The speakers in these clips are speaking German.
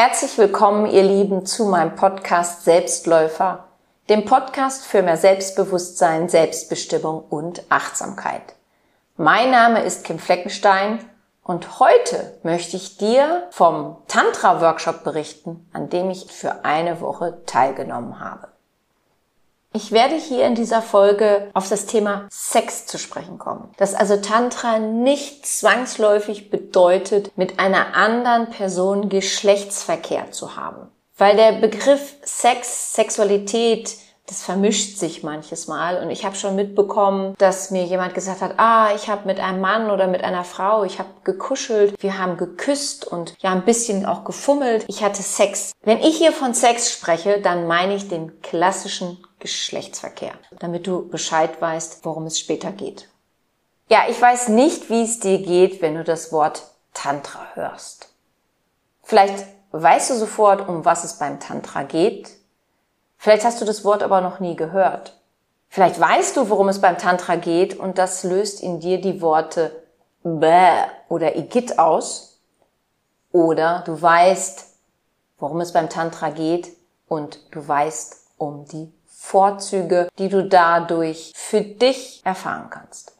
Herzlich willkommen, ihr Lieben, zu meinem Podcast Selbstläufer, dem Podcast für mehr Selbstbewusstsein, Selbstbestimmung und Achtsamkeit. Mein Name ist Kim Fleckenstein und heute möchte ich dir vom Tantra-Workshop berichten, an dem ich für eine Woche teilgenommen habe. Ich werde hier in dieser Folge auf das Thema Sex zu sprechen kommen. Dass also Tantra nicht zwangsläufig bedeutet, mit einer anderen Person Geschlechtsverkehr zu haben. Weil der Begriff Sex, Sexualität das vermischt sich manches Mal und ich habe schon mitbekommen, dass mir jemand gesagt hat, ah, ich habe mit einem Mann oder mit einer Frau, ich habe gekuschelt, wir haben geküsst und ja ein bisschen auch gefummelt, ich hatte Sex. Wenn ich hier von Sex spreche, dann meine ich den klassischen Geschlechtsverkehr, damit du Bescheid weißt, worum es später geht. Ja, ich weiß nicht, wie es dir geht, wenn du das Wort Tantra hörst. Vielleicht weißt du sofort, um was es beim Tantra geht, Vielleicht hast du das Wort aber noch nie gehört. Vielleicht weißt du, worum es beim Tantra geht und das löst in dir die Worte Bäh oder Igit aus. Oder du weißt, worum es beim Tantra geht und du weißt um die Vorzüge, die du dadurch für dich erfahren kannst.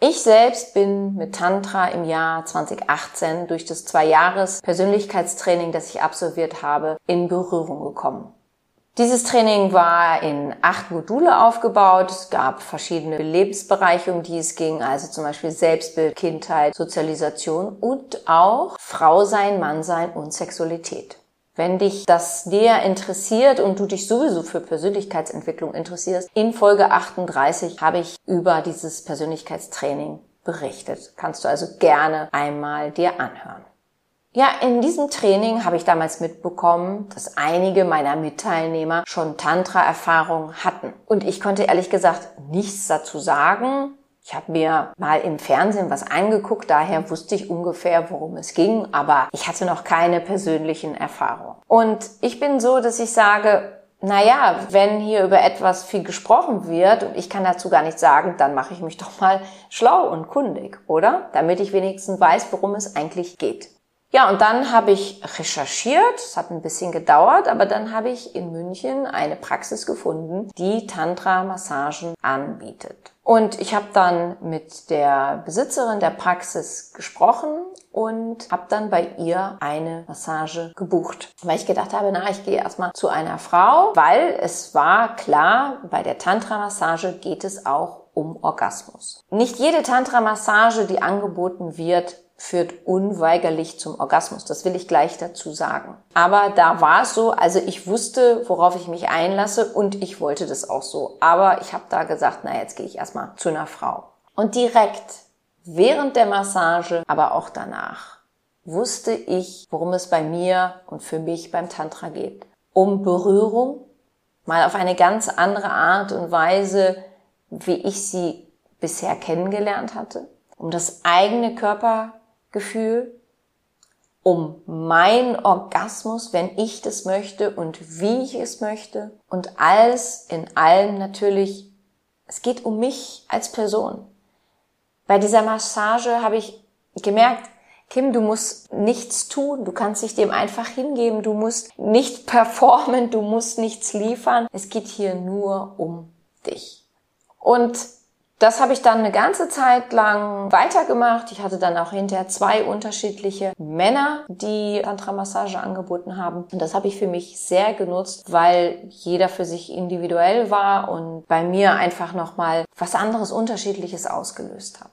Ich selbst bin mit Tantra im Jahr 2018 durch das zwei Jahres Persönlichkeitstraining, das ich absolviert habe, in Berührung gekommen. Dieses Training war in acht Module aufgebaut. Es gab verschiedene Lebensbereiche, um die es ging, also zum Beispiel Selbstbild, Kindheit, Sozialisation und auch Frau sein, Mann sein und Sexualität. Wenn dich das näher interessiert und du dich sowieso für Persönlichkeitsentwicklung interessierst, in Folge 38 habe ich über dieses Persönlichkeitstraining berichtet. Kannst du also gerne einmal dir anhören. Ja, in diesem Training habe ich damals mitbekommen, dass einige meiner Mitteilnehmer schon Tantra-Erfahrung hatten. Und ich konnte ehrlich gesagt nichts dazu sagen. Ich habe mir mal im Fernsehen was angeguckt, daher wusste ich ungefähr, worum es ging, aber ich hatte noch keine persönlichen Erfahrungen. Und ich bin so, dass ich sage, naja, wenn hier über etwas viel gesprochen wird und ich kann dazu gar nichts sagen, dann mache ich mich doch mal schlau und kundig, oder? Damit ich wenigstens weiß, worum es eigentlich geht. Ja, und dann habe ich recherchiert, es hat ein bisschen gedauert, aber dann habe ich in München eine Praxis gefunden, die Tantra-Massagen anbietet. Und ich habe dann mit der Besitzerin der Praxis gesprochen und habe dann bei ihr eine Massage gebucht. Weil ich gedacht habe, na, ich gehe erstmal zu einer Frau, weil es war klar, bei der Tantra-Massage geht es auch um Orgasmus. Nicht jede Tantra-Massage, die angeboten wird, führt unweigerlich zum Orgasmus. Das will ich gleich dazu sagen. Aber da war es so, also ich wusste, worauf ich mich einlasse und ich wollte das auch so. Aber ich habe da gesagt, na jetzt gehe ich erstmal zu einer Frau. Und direkt während der Massage, aber auch danach, wusste ich, worum es bei mir und für mich beim Tantra geht. Um Berührung, mal auf eine ganz andere Art und Weise, wie ich sie bisher kennengelernt hatte, um das eigene Körper Gefühl, um mein Orgasmus, wenn ich das möchte und wie ich es möchte. Und alles in allem natürlich, es geht um mich als Person. Bei dieser Massage habe ich gemerkt, Kim, du musst nichts tun, du kannst dich dem einfach hingeben, du musst nicht performen, du musst nichts liefern. Es geht hier nur um dich. Und das habe ich dann eine ganze Zeit lang weitergemacht. Ich hatte dann auch hinterher zwei unterschiedliche Männer, die Tantra-Massage angeboten haben. Und das habe ich für mich sehr genutzt, weil jeder für sich individuell war und bei mir einfach nochmal was anderes Unterschiedliches ausgelöst hat.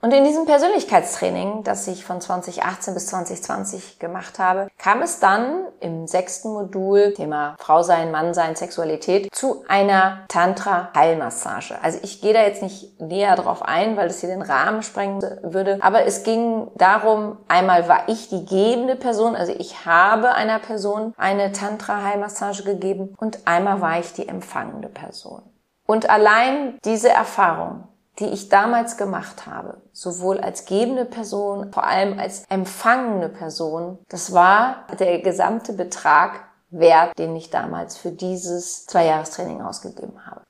Und in diesem Persönlichkeitstraining, das ich von 2018 bis 2020 gemacht habe, kam es dann im sechsten Modul, Thema Frau sein, Mann sein, Sexualität, zu einer Tantra-Heilmassage. Also ich gehe da jetzt nicht näher drauf ein, weil das hier den Rahmen sprengen würde. Aber es ging darum, einmal war ich die gebende Person, also ich habe einer Person eine Tantra-Heilmassage gegeben und einmal war ich die empfangende Person. Und allein diese Erfahrung die ich damals gemacht habe, sowohl als gebende Person, vor allem als empfangene Person, das war der gesamte Betrag wert, den ich damals für dieses Zweijahrestraining ausgegeben habe.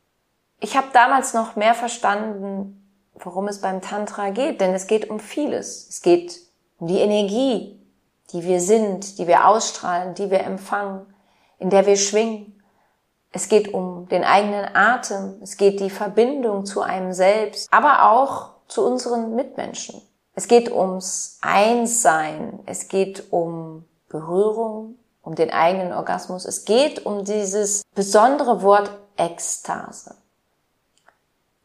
Ich habe damals noch mehr verstanden, worum es beim Tantra geht, denn es geht um vieles. Es geht um die Energie, die wir sind, die wir ausstrahlen, die wir empfangen, in der wir schwingen. Es geht um den eigenen Atem, es geht die Verbindung zu einem selbst, aber auch zu unseren Mitmenschen. Es geht ums Einssein, es geht um Berührung, um den eigenen Orgasmus. Es geht um dieses besondere Wort Ekstase.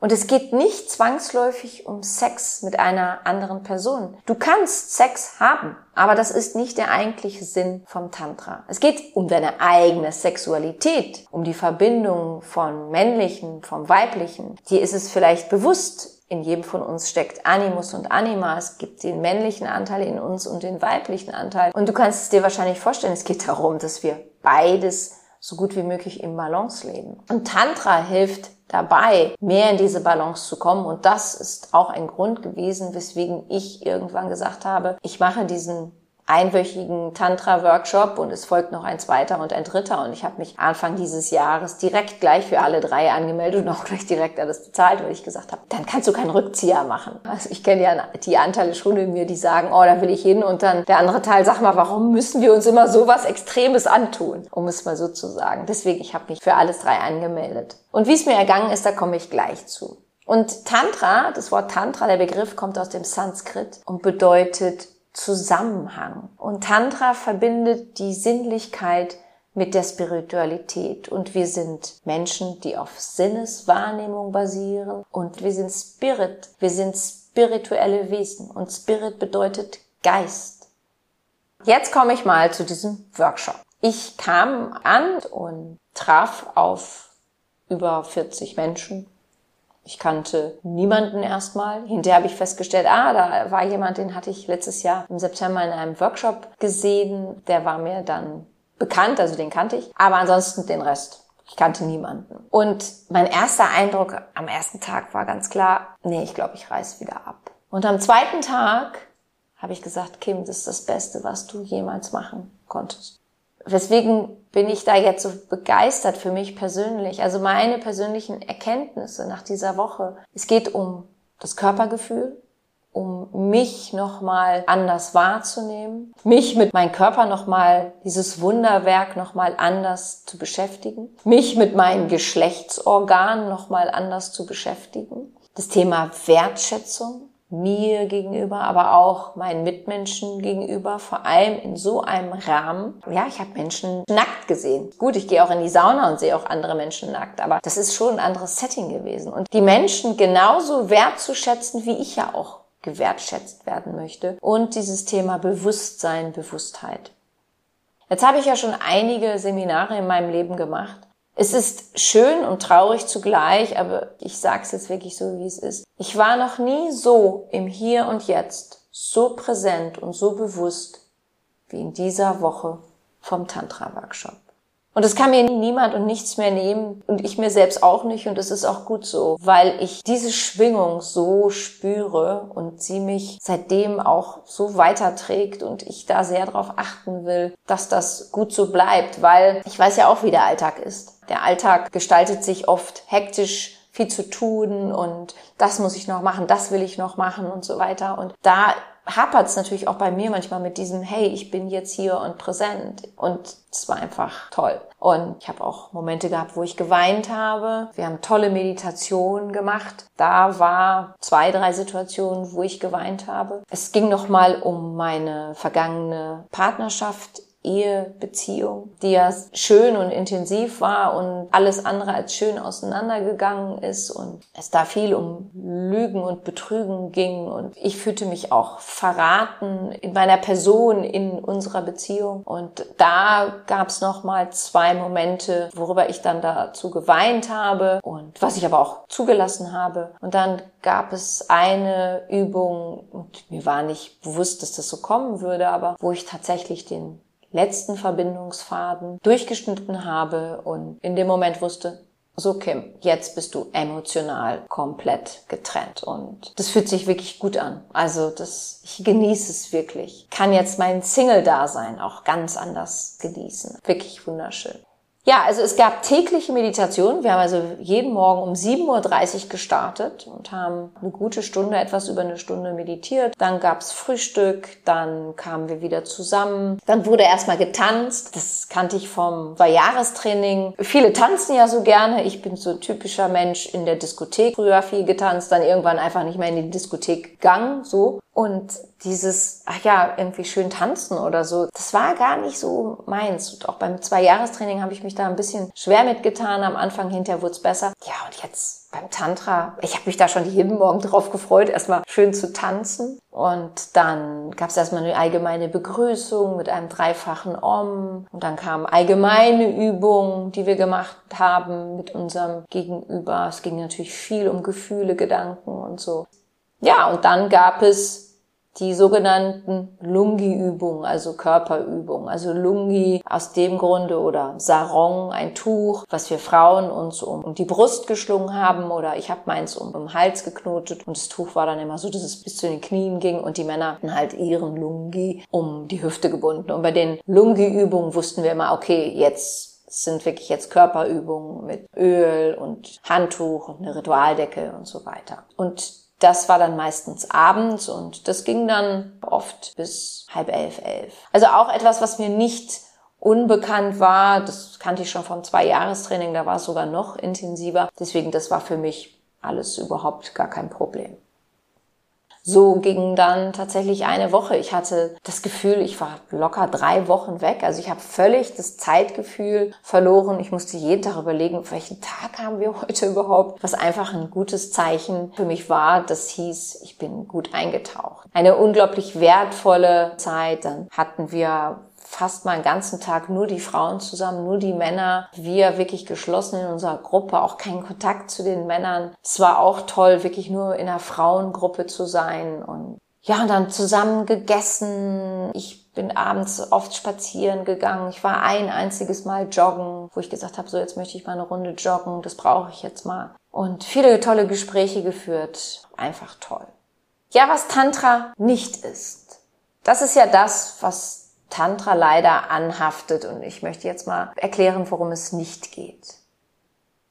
Und es geht nicht zwangsläufig um Sex mit einer anderen Person. Du kannst Sex haben, aber das ist nicht der eigentliche Sinn vom Tantra. Es geht um deine eigene Sexualität, um die Verbindung von männlichen, vom weiblichen. Dir ist es vielleicht bewusst, in jedem von uns steckt Animus und Anima. Es gibt den männlichen Anteil in uns und den weiblichen Anteil. Und du kannst es dir wahrscheinlich vorstellen, es geht darum, dass wir beides so gut wie möglich im Balance leben. Und Tantra hilft dabei, mehr in diese Balance zu kommen. Und das ist auch ein Grund gewesen, weswegen ich irgendwann gesagt habe, ich mache diesen einwöchigen Tantra-Workshop und es folgt noch ein zweiter und ein dritter. Und ich habe mich Anfang dieses Jahres direkt gleich für alle drei angemeldet und auch gleich direkt alles bezahlt, weil ich gesagt habe, dann kannst du keinen Rückzieher machen. Also ich kenne ja die Anteile schon in mir, die sagen, oh, da will ich hin. Und dann der andere Teil, sag mal, warum müssen wir uns immer so was Extremes antun? Um es mal so zu sagen. Deswegen, ich habe mich für alles drei angemeldet. Und wie es mir ergangen ist, da komme ich gleich zu. Und Tantra, das Wort Tantra, der Begriff kommt aus dem Sanskrit und bedeutet Zusammenhang. Und Tantra verbindet die Sinnlichkeit mit der Spiritualität. Und wir sind Menschen, die auf Sinneswahrnehmung basieren. Und wir sind Spirit. Wir sind spirituelle Wesen. Und Spirit bedeutet Geist. Jetzt komme ich mal zu diesem Workshop. Ich kam an und traf auf über 40 Menschen ich kannte niemanden erstmal. Hinterher habe ich festgestellt, ah, da war jemand, den hatte ich letztes Jahr im September in einem Workshop gesehen. Der war mir dann bekannt, also den kannte ich. Aber ansonsten den Rest. Ich kannte niemanden. Und mein erster Eindruck am ersten Tag war ganz klar, nee, ich glaube, ich reiß wieder ab. Und am zweiten Tag habe ich gesagt, Kim, das ist das Beste, was du jemals machen konntest. Weswegen bin ich da jetzt so begeistert für mich persönlich? Also meine persönlichen Erkenntnisse nach dieser Woche. Es geht um das Körpergefühl, um mich nochmal anders wahrzunehmen, mich mit meinem Körper nochmal, dieses Wunderwerk nochmal anders zu beschäftigen, mich mit meinen Geschlechtsorganen nochmal anders zu beschäftigen, das Thema Wertschätzung, mir gegenüber, aber auch meinen Mitmenschen gegenüber, vor allem in so einem Rahmen. Ja, ich habe Menschen nackt gesehen. Gut, ich gehe auch in die Sauna und sehe auch andere Menschen nackt, aber das ist schon ein anderes Setting gewesen. Und die Menschen genauso wertzuschätzen, wie ich ja auch gewertschätzt werden möchte. Und dieses Thema Bewusstsein, Bewusstheit. Jetzt habe ich ja schon einige Seminare in meinem Leben gemacht es ist schön und traurig zugleich, aber ich sage es jetzt wirklich so, wie es ist. Ich war noch nie so im Hier und Jetzt, so präsent und so bewusst wie in dieser Woche vom Tantra-Workshop. Und es kann mir niemand und nichts mehr nehmen und ich mir selbst auch nicht und es ist auch gut so, weil ich diese Schwingung so spüre und sie mich seitdem auch so weiterträgt und ich da sehr darauf achten will, dass das gut so bleibt, weil ich weiß ja auch, wie der Alltag ist. Der Alltag gestaltet sich oft hektisch viel zu tun und das muss ich noch machen, das will ich noch machen und so weiter. Und da hapert es natürlich auch bei mir manchmal mit diesem, hey, ich bin jetzt hier und präsent. Und es war einfach toll. Und ich habe auch Momente gehabt, wo ich geweint habe. Wir haben tolle Meditationen gemacht. Da war zwei, drei Situationen, wo ich geweint habe. Es ging nochmal um meine vergangene Partnerschaft Ehebeziehung, die ja schön und intensiv war und alles andere als schön auseinandergegangen ist und es da viel um Lügen und Betrügen ging. Und ich fühlte mich auch verraten in meiner Person in unserer Beziehung. Und da gab es noch mal zwei Momente, worüber ich dann dazu geweint habe und was ich aber auch zugelassen habe. Und dann gab es eine Übung und mir war nicht bewusst, dass das so kommen würde, aber wo ich tatsächlich den letzten Verbindungsfaden durchgeschnitten habe und in dem Moment wusste, so Kim, jetzt bist du emotional komplett getrennt und das fühlt sich wirklich gut an. Also das, ich genieße es wirklich. Kann jetzt mein Single-Dasein auch ganz anders genießen. Wirklich wunderschön. Ja, also es gab tägliche Meditation. Wir haben also jeden Morgen um 7.30 Uhr gestartet und haben eine gute Stunde, etwas über eine Stunde meditiert. Dann gab's Frühstück, dann kamen wir wieder zusammen. Dann wurde erstmal getanzt. Das kannte ich vom Zwei-Jahrestraining. Viele tanzen ja so gerne. Ich bin so ein typischer Mensch in der Diskothek. Früher viel getanzt, dann irgendwann einfach nicht mehr in die Diskothek gegangen, so. Und dieses, ach ja, irgendwie schön tanzen oder so, das war gar nicht so meins. Und auch beim Zwei-Jahrestraining habe ich mich da ein bisschen schwer mitgetan. Am Anfang, hinterher wurde es besser. Ja, und jetzt beim Tantra, ich habe mich da schon jeden Morgen drauf gefreut, erstmal schön zu tanzen. Und dann gab es erstmal eine allgemeine Begrüßung mit einem dreifachen Om. Und dann kamen allgemeine Übungen, die wir gemacht haben mit unserem Gegenüber. Es ging natürlich viel um Gefühle, Gedanken und so. Ja, und dann gab es die sogenannten Lungi-Übungen, also Körperübungen. Also Lungi aus dem Grunde oder Sarong, ein Tuch, was wir Frauen uns um, die Brust geschlungen haben oder ich habe meins um, um den Hals geknotet und das Tuch war dann immer so, dass es bis zu den Knien ging und die Männer hatten halt ihren Lungi um die Hüfte gebunden. Und bei den Lungi-Übungen wussten wir immer, okay, jetzt sind wirklich jetzt Körperübungen mit Öl und Handtuch und eine Ritualdecke und so weiter. Und das war dann meistens abends und das ging dann oft bis halb elf, elf. Also auch etwas, was mir nicht unbekannt war. Das kannte ich schon vom Zwei-Jahres-Training, da war es sogar noch intensiver. Deswegen, das war für mich alles überhaupt gar kein Problem. So ging dann tatsächlich eine Woche. Ich hatte das Gefühl, ich war locker drei Wochen weg. Also ich habe völlig das Zeitgefühl verloren. Ich musste jeden Tag überlegen, welchen Tag haben wir heute überhaupt? Was einfach ein gutes Zeichen für mich war. Das hieß, ich bin gut eingetaucht. Eine unglaublich wertvolle Zeit. Dann hatten wir fast mal einen ganzen Tag nur die Frauen zusammen, nur die Männer. Wir wirklich geschlossen in unserer Gruppe, auch keinen Kontakt zu den Männern. Es war auch toll, wirklich nur in einer Frauengruppe zu sein und ja, und dann zusammen gegessen. Ich bin abends oft spazieren gegangen. Ich war ein einziges Mal joggen, wo ich gesagt habe, so jetzt möchte ich mal eine Runde joggen. Das brauche ich jetzt mal. Und viele tolle Gespräche geführt. Einfach toll. Ja, was Tantra nicht ist. Das ist ja das, was Tantra leider anhaftet. Und ich möchte jetzt mal erklären, worum es nicht geht.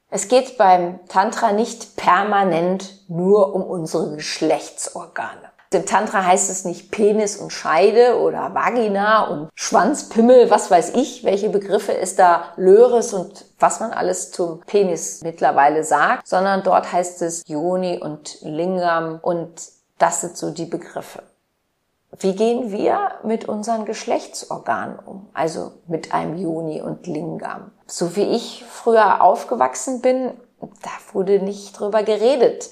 Es geht beim Tantra nicht permanent nur um unsere Geschlechtsorgane. Im Tantra heißt es nicht Penis und Scheide oder Vagina und Schwanzpimmel, was weiß ich, welche Begriffe es da Löres und was man alles zum Penis mittlerweile sagt, sondern dort heißt es Yoni und Lingam und das sind so die Begriffe. Wie gehen wir mit unseren Geschlechtsorganen um? Also mit einem Juni und Lingam. So wie ich früher aufgewachsen bin, da wurde nicht drüber geredet.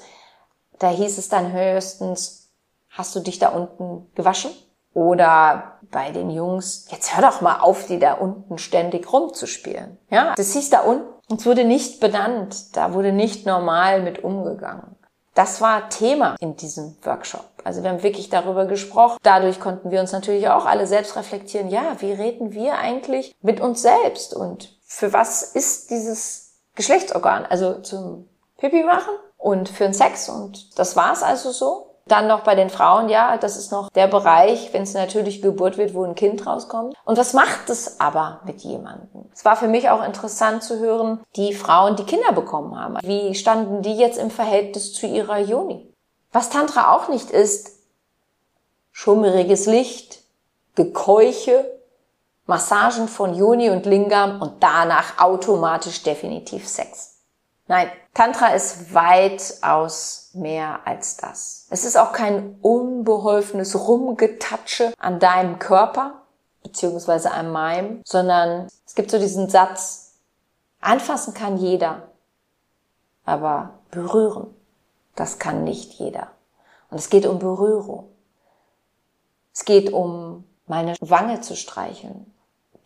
Da hieß es dann höchstens, hast du dich da unten gewaschen? Oder bei den Jungs, jetzt hör doch mal auf, die da unten ständig rumzuspielen. Ja, das hieß da unten. Es wurde nicht benannt. Da wurde nicht normal mit umgegangen. Das war Thema in diesem Workshop. Also wir haben wirklich darüber gesprochen. Dadurch konnten wir uns natürlich auch alle selbst reflektieren. Ja, wie reden wir eigentlich mit uns selbst? Und für was ist dieses Geschlechtsorgan? Also zum Pipi machen und für den Sex. Und das war's also so. Dann noch bei den Frauen, ja, das ist noch der Bereich, wenn es natürlich Geburt wird, wo ein Kind rauskommt. Und was macht es aber mit jemandem? Es war für mich auch interessant zu hören, die Frauen, die Kinder bekommen haben. Wie standen die jetzt im Verhältnis zu ihrer Joni? Was Tantra auch nicht ist, schummeriges Licht, Gekeuche, Massagen von Joni und Lingam und danach automatisch definitiv Sex. Nein, Tantra ist weitaus mehr als das. Es ist auch kein unbeholfenes Rumgetatsche an deinem Körper, beziehungsweise an meinem, sondern es gibt so diesen Satz, anfassen kann jeder, aber berühren, das kann nicht jeder. Und es geht um Berührung. Es geht um meine Wange zu streicheln,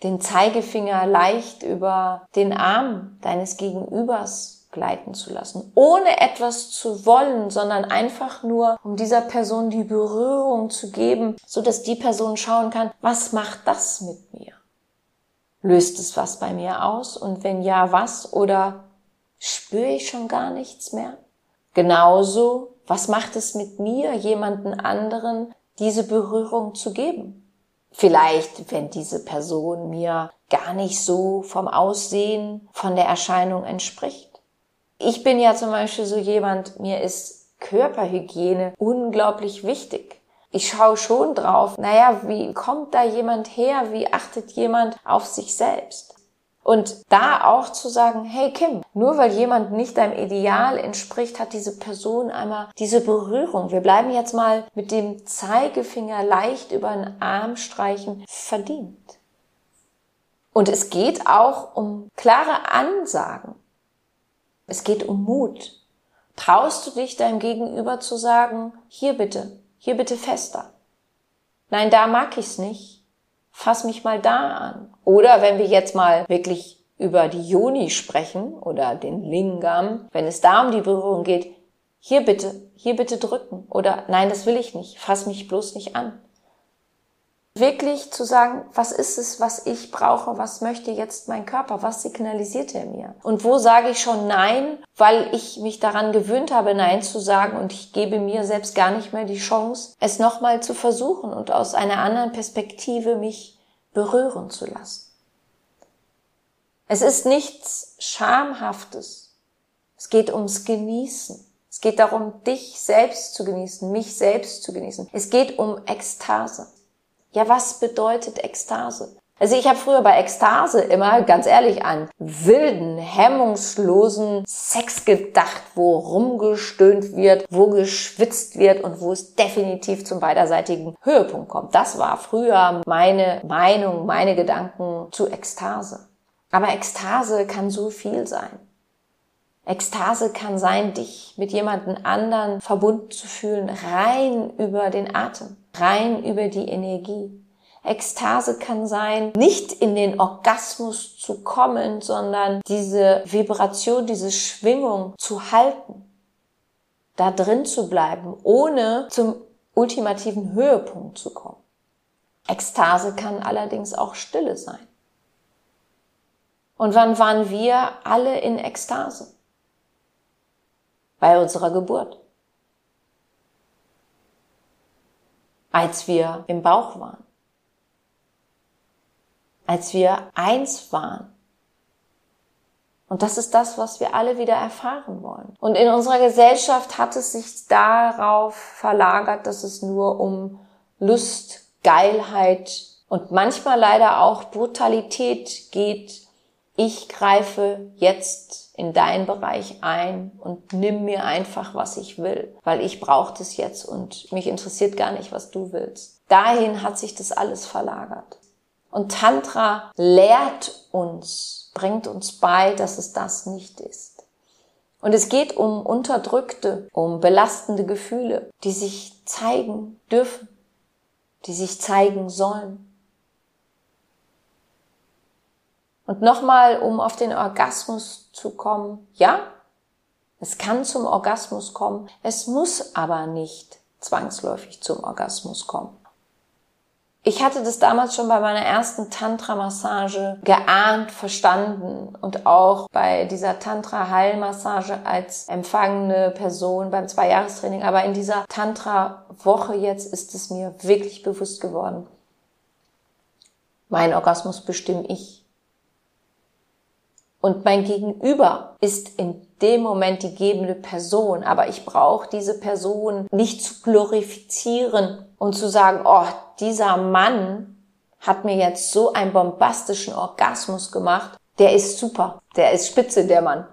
den Zeigefinger leicht über den Arm deines Gegenübers gleiten zu lassen, ohne etwas zu wollen, sondern einfach nur, um dieser Person die Berührung zu geben, so dass die Person schauen kann, was macht das mit mir? Löst es was bei mir aus? Und wenn ja, was? Oder spüre ich schon gar nichts mehr? Genauso, was macht es mit mir, jemanden anderen diese Berührung zu geben? Vielleicht, wenn diese Person mir gar nicht so vom Aussehen, von der Erscheinung entspricht. Ich bin ja zum Beispiel so jemand, mir ist Körperhygiene unglaublich wichtig. Ich schaue schon drauf, naja, wie kommt da jemand her? Wie achtet jemand auf sich selbst? Und da auch zu sagen, hey Kim, nur weil jemand nicht deinem Ideal entspricht, hat diese Person einmal diese Berührung. Wir bleiben jetzt mal mit dem Zeigefinger leicht über den Arm streichen verdient. Und es geht auch um klare Ansagen. Es geht um Mut. Traust du dich deinem Gegenüber zu sagen, hier bitte, hier bitte fester. Nein, da mag ich's nicht. Fass mich mal da an. Oder wenn wir jetzt mal wirklich über die Yoni sprechen oder den Lingam, wenn es da um die Berührung geht, hier bitte, hier bitte drücken oder nein, das will ich nicht, fass mich bloß nicht an. Wirklich zu sagen, was ist es, was ich brauche, was möchte jetzt mein Körper, was signalisiert er mir? Und wo sage ich schon Nein, weil ich mich daran gewöhnt habe, Nein zu sagen und ich gebe mir selbst gar nicht mehr die Chance, es nochmal zu versuchen und aus einer anderen Perspektive mich berühren zu lassen. Es ist nichts Schamhaftes. Es geht ums Genießen. Es geht darum, dich selbst zu genießen, mich selbst zu genießen. Es geht um Ekstase. Ja, was bedeutet Ekstase? Also ich habe früher bei Ekstase immer, ganz ehrlich, an wilden, hemmungslosen Sex gedacht, wo rumgestöhnt wird, wo geschwitzt wird und wo es definitiv zum beiderseitigen Höhepunkt kommt. Das war früher meine Meinung, meine Gedanken zu Ekstase. Aber Ekstase kann so viel sein. Ekstase kann sein, dich mit jemandem anderen verbunden zu fühlen, rein über den Atem, rein über die Energie. Ekstase kann sein, nicht in den Orgasmus zu kommen, sondern diese Vibration, diese Schwingung zu halten, da drin zu bleiben, ohne zum ultimativen Höhepunkt zu kommen. Ekstase kann allerdings auch Stille sein. Und wann waren wir alle in Ekstase? Bei unserer Geburt. Als wir im Bauch waren als wir eins waren. Und das ist das, was wir alle wieder erfahren wollen. Und in unserer Gesellschaft hat es sich darauf verlagert, dass es nur um Lust, Geilheit und manchmal leider auch Brutalität geht. Ich greife jetzt in deinen Bereich ein und nimm mir einfach, was ich will, weil ich brauche das jetzt und mich interessiert gar nicht, was du willst. Dahin hat sich das alles verlagert. Und Tantra lehrt uns, bringt uns bei, dass es das nicht ist. Und es geht um unterdrückte, um belastende Gefühle, die sich zeigen dürfen, die sich zeigen sollen. Und nochmal, um auf den Orgasmus zu kommen, ja, es kann zum Orgasmus kommen, es muss aber nicht zwangsläufig zum Orgasmus kommen. Ich hatte das damals schon bei meiner ersten Tantra-Massage geahnt, verstanden und auch bei dieser Tantra-Heilmassage als empfangene Person beim Zwei-Jahres-Training. Aber in dieser Tantra-Woche jetzt ist es mir wirklich bewusst geworden. Mein Orgasmus bestimme ich. Und mein Gegenüber ist in dem Moment die gebende Person, aber ich brauche diese Person nicht zu glorifizieren und zu sagen, oh, dieser Mann hat mir jetzt so einen bombastischen Orgasmus gemacht, der ist super, der ist spitze, der Mann.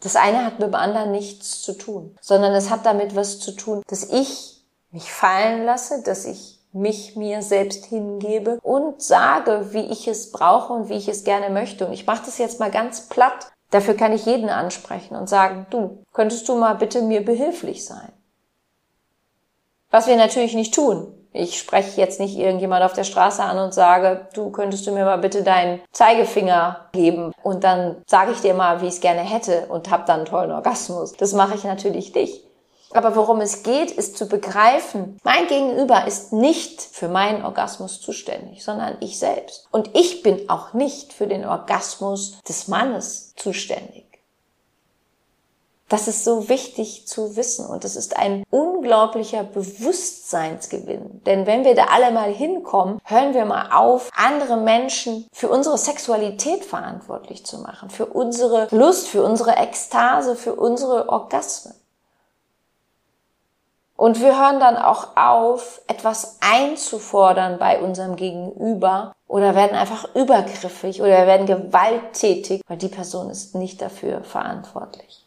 Das eine hat mit dem anderen nichts zu tun, sondern es hat damit was zu tun, dass ich mich fallen lasse, dass ich mich mir selbst hingebe und sage, wie ich es brauche und wie ich es gerne möchte. Und ich mache das jetzt mal ganz platt. Dafür kann ich jeden ansprechen und sagen, du, könntest du mal bitte mir behilflich sein? Was wir natürlich nicht tun. Ich spreche jetzt nicht irgendjemand auf der Straße an und sage, du könntest du mir mal bitte deinen Zeigefinger geben und dann sage ich dir mal, wie ich es gerne hätte und hab dann einen tollen Orgasmus. Das mache ich natürlich nicht. Aber worum es geht, ist zu begreifen, mein Gegenüber ist nicht für meinen Orgasmus zuständig, sondern ich selbst. Und ich bin auch nicht für den Orgasmus des Mannes zuständig. Das ist so wichtig zu wissen und es ist ein unglaublicher Bewusstseinsgewinn. Denn wenn wir da alle mal hinkommen, hören wir mal auf, andere Menschen für unsere Sexualität verantwortlich zu machen, für unsere Lust, für unsere Ekstase, für unsere Orgasmen. Und wir hören dann auch auf, etwas einzufordern bei unserem Gegenüber oder werden einfach übergriffig oder werden gewalttätig, weil die Person ist nicht dafür verantwortlich.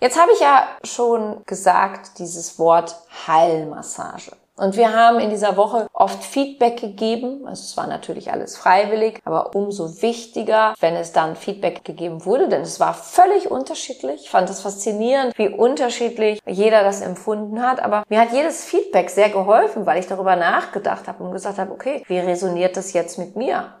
Jetzt habe ich ja schon gesagt, dieses Wort Heilmassage. Und wir haben in dieser Woche oft Feedback gegeben. Also es war natürlich alles freiwillig, aber umso wichtiger, wenn es dann Feedback gegeben wurde, denn es war völlig unterschiedlich. Ich fand es faszinierend, wie unterschiedlich jeder das empfunden hat. Aber mir hat jedes Feedback sehr geholfen, weil ich darüber nachgedacht habe und gesagt habe, okay, wie resoniert das jetzt mit mir?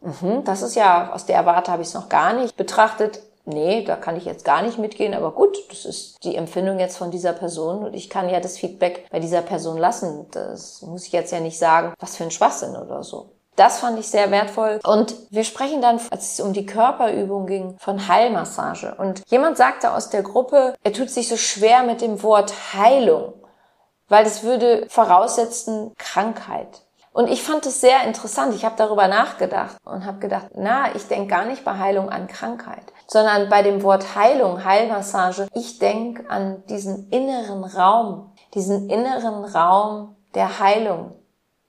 Mhm, das ist ja, aus der Warte habe ich es noch gar nicht betrachtet nee, da kann ich jetzt gar nicht mitgehen, aber gut, das ist die Empfindung jetzt von dieser Person und ich kann ja das Feedback bei dieser Person lassen. Das muss ich jetzt ja nicht sagen, was für ein Schwachsinn oder so. Das fand ich sehr wertvoll. Und wir sprechen dann, als es um die Körperübung ging, von Heilmassage. Und jemand sagte aus der Gruppe, er tut sich so schwer mit dem Wort Heilung, weil das würde voraussetzen Krankheit. Und ich fand es sehr interessant. Ich habe darüber nachgedacht und habe gedacht, na, ich denke gar nicht bei Heilung an Krankheit, sondern bei dem Wort Heilung, Heilmassage, ich denke an diesen inneren Raum, diesen inneren Raum der Heilung,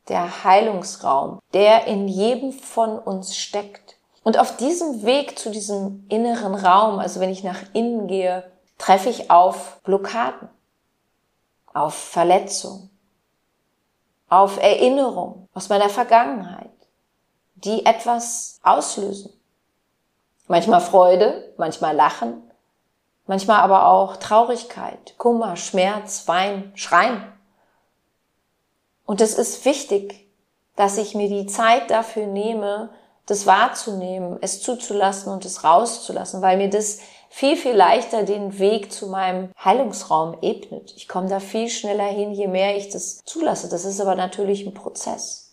der Heilungsraum, der in jedem von uns steckt. Und auf diesem Weg zu diesem inneren Raum, also wenn ich nach innen gehe, treffe ich auf Blockaden, auf Verletzungen, auf Erinnerung aus meiner Vergangenheit, die etwas auslösen. Manchmal Freude, manchmal Lachen, manchmal aber auch Traurigkeit, Kummer, Schmerz, Wein, Schreien. Und es ist wichtig, dass ich mir die Zeit dafür nehme, das wahrzunehmen, es zuzulassen und es rauszulassen, weil mir das viel, viel leichter den Weg zu meinem Heilungsraum ebnet. Ich komme da viel schneller hin, je mehr ich das zulasse. Das ist aber natürlich ein Prozess.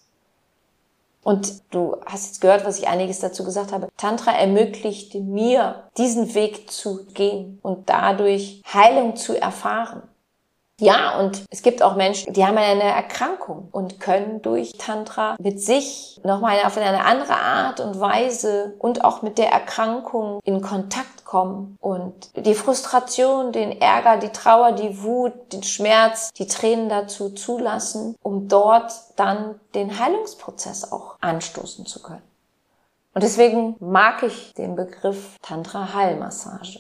Und du hast jetzt gehört, was ich einiges dazu gesagt habe. Tantra ermöglicht mir, diesen Weg zu gehen und dadurch Heilung zu erfahren. Ja, und es gibt auch Menschen, die haben eine Erkrankung und können durch Tantra mit sich nochmal auf eine andere Art und Weise und auch mit der Erkrankung in Kontakt kommen und die Frustration, den Ärger, die Trauer, die Wut, den Schmerz, die Tränen dazu zulassen, um dort dann den Heilungsprozess auch anstoßen zu können. Und deswegen mag ich den Begriff Tantra Heilmassage.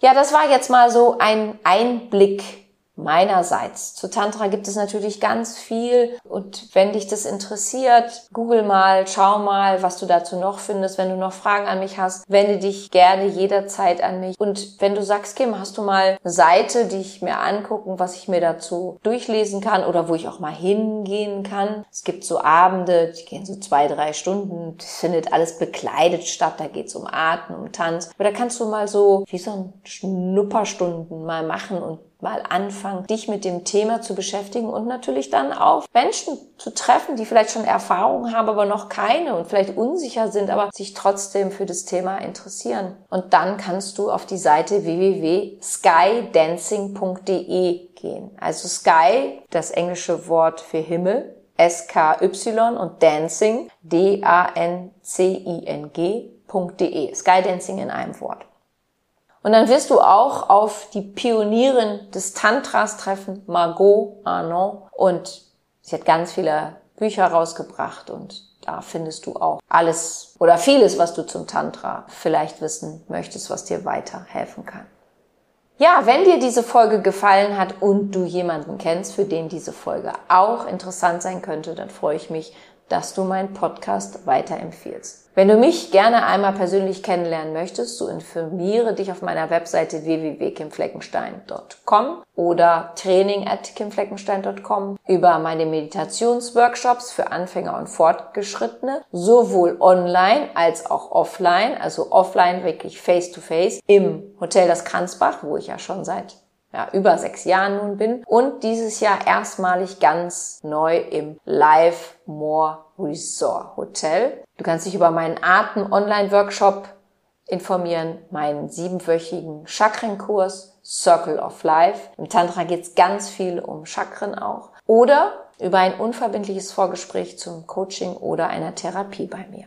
Ja, das war jetzt mal so ein Einblick meinerseits. Zu Tantra gibt es natürlich ganz viel und wenn dich das interessiert, google mal, schau mal, was du dazu noch findest. Wenn du noch Fragen an mich hast, wende dich gerne jederzeit an mich. Und wenn du sagst, Kim, hast du mal eine Seite, die ich mir angucken, was ich mir dazu durchlesen kann oder wo ich auch mal hingehen kann? Es gibt so Abende, die gehen so zwei, drei Stunden. Das findet alles bekleidet statt. Da geht's um Atem, um Tanz. Aber da kannst du mal so wie so ein Schnupperstunden mal machen und mal anfangen, dich mit dem Thema zu beschäftigen und natürlich dann auch Menschen zu treffen, die vielleicht schon Erfahrungen haben, aber noch keine und vielleicht unsicher sind, aber sich trotzdem für das Thema interessieren. Und dann kannst du auf die Seite www.skydancing.de gehen. Also Sky, das englische Wort für Himmel, S-K-Y und Dancing, D-A-N-C-I-N-G.de. Skydancing in einem Wort. Und dann wirst du auch auf die Pionierin des Tantras treffen, Margot Arnaud. Und sie hat ganz viele Bücher rausgebracht und da findest du auch alles oder vieles, was du zum Tantra vielleicht wissen möchtest, was dir weiterhelfen kann. Ja, wenn dir diese Folge gefallen hat und du jemanden kennst, für den diese Folge auch interessant sein könnte, dann freue ich mich, dass du meinen Podcast weiterempfiehlst. Wenn du mich gerne einmal persönlich kennenlernen möchtest, so informiere dich auf meiner Webseite www.kimfleckenstein.com oder training at kimfleckenstein.com über meine Meditationsworkshops für Anfänger und Fortgeschrittene, sowohl online als auch offline, also offline wirklich face to face im Hotel Das Kranzbach, wo ich ja schon seit ja, über sechs Jahren nun bin und dieses Jahr erstmalig ganz neu im Live More Resort Hotel. Du kannst dich über meinen Atem Online Workshop informieren meinen siebenwöchigen Chakrenkurs Circle of Life. Im Tantra geht es ganz viel um Chakren auch. Oder über ein unverbindliches Vorgespräch zum Coaching oder einer Therapie bei mir.